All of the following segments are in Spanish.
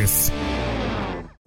Yes.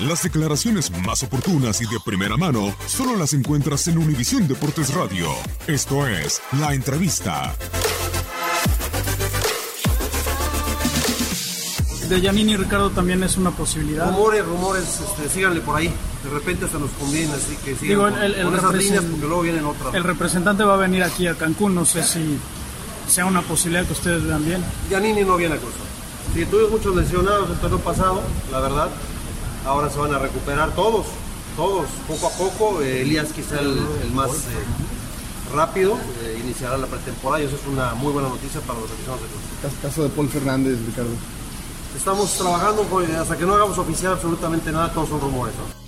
Las declaraciones más oportunas y de primera mano solo las encuentras en Univisión Deportes Radio. Esto es La Entrevista. De Yanini Ricardo también es una posibilidad. Rumores, rumores, este, síganle por ahí. De repente hasta nos conviene, así que sigan Digo, con, el- el con esas líneas porque luego vienen otras. El representante va a venir aquí a Cancún, no sé si sea una posibilidad que ustedes vean bien. Yanini no viene a cosa. Sí, tuvimos muchos lesionados el torneo pasado, la verdad. Ahora se van a recuperar todos, todos, poco a poco. Eh, Elías quizá el, el más eh, rápido, eh, iniciará la pretemporada y eso es una muy buena noticia para los aficionados del club. Caso de Paul Fernández, Ricardo. Estamos trabajando con- hasta que no hagamos oficial absolutamente nada, todos son rumores. ¿no?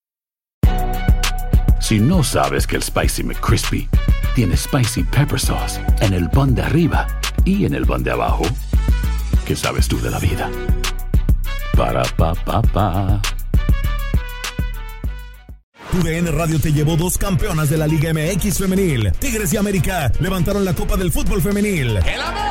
Si no sabes que el Spicy McCrispy tiene Spicy Pepper Sauce en el pan de arriba y en el pan de abajo, ¿qué sabes tú de la vida? Para, pa, pa, pa. TUDN Radio te llevó dos campeonas de la Liga MX femenil. Tigres y América levantaron la Copa del Fútbol femenil. ¡El América,